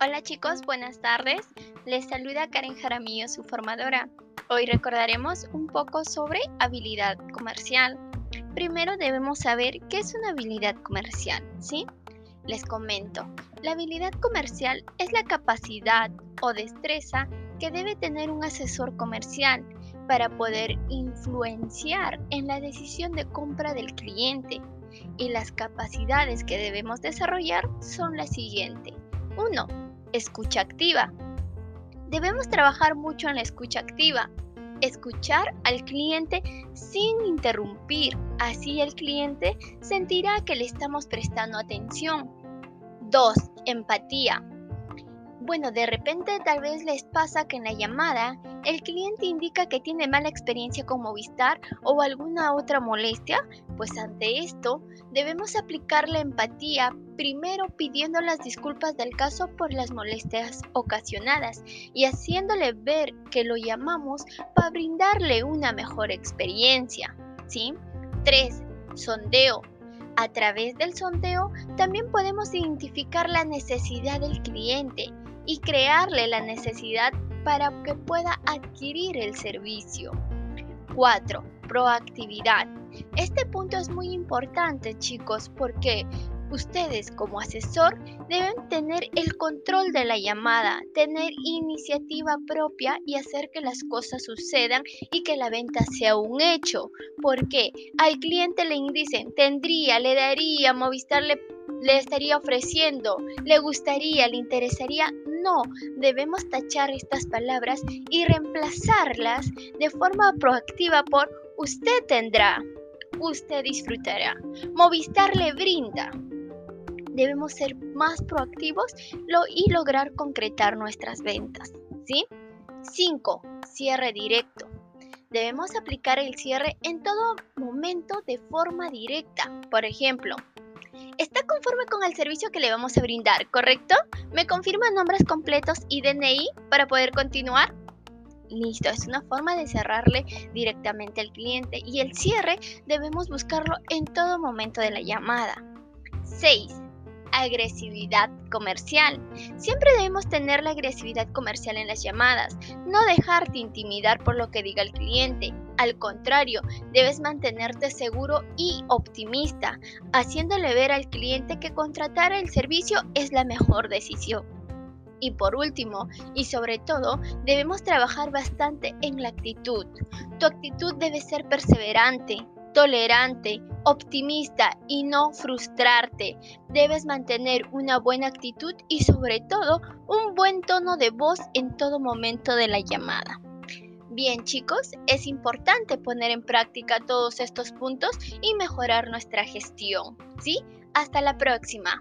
Hola chicos, buenas tardes. Les saluda Karen Jaramillo, su formadora. Hoy recordaremos un poco sobre habilidad comercial. Primero debemos saber qué es una habilidad comercial, ¿sí? Les comento, la habilidad comercial es la capacidad o destreza que debe tener un asesor comercial para poder influenciar en la decisión de compra del cliente. Y las capacidades que debemos desarrollar son las siguientes. 1. Escucha activa. Debemos trabajar mucho en la escucha activa. Escuchar al cliente sin interrumpir. Así el cliente sentirá que le estamos prestando atención. 2. Empatía. Bueno, de repente tal vez les pasa que en la llamada el cliente indica que tiene mala experiencia con Movistar o alguna otra molestia, pues ante esto debemos aplicar la empatía primero pidiendo las disculpas del caso por las molestias ocasionadas y haciéndole ver que lo llamamos para brindarle una mejor experiencia. ¿Sí? 3. Sondeo. A través del sondeo también podemos identificar la necesidad del cliente y crearle la necesidad para que pueda adquirir el servicio. 4. Proactividad. Este punto es muy importante chicos porque ustedes como asesor deben tener el control de la llamada, tener iniciativa propia y hacer que las cosas sucedan y que la venta sea un hecho. Porque al cliente le dicen, tendría, le daría, Movistar le, le estaría ofreciendo, le gustaría, le interesaría, no, debemos tachar estas palabras y reemplazarlas de forma proactiva por usted tendrá, usted disfrutará. Movistar le brinda. Debemos ser más proactivos y lograr concretar nuestras ventas. ¿sí? 5. Cierre directo. Debemos aplicar el cierre en todo momento de forma directa. Por ejemplo, ¿Está conforme con el servicio que le vamos a brindar, correcto? ¿Me confirma nombres completos y DNI para poder continuar? Listo, es una forma de cerrarle directamente al cliente y el cierre debemos buscarlo en todo momento de la llamada. 6 agresividad comercial. Siempre debemos tener la agresividad comercial en las llamadas, no dejarte intimidar por lo que diga el cliente. Al contrario, debes mantenerte seguro y optimista, haciéndole ver al cliente que contratar el servicio es la mejor decisión. Y por último, y sobre todo, debemos trabajar bastante en la actitud. Tu actitud debe ser perseverante, tolerante, optimista y no frustrarte. Debes mantener una buena actitud y sobre todo un buen tono de voz en todo momento de la llamada. Bien chicos, es importante poner en práctica todos estos puntos y mejorar nuestra gestión. ¿Sí? Hasta la próxima.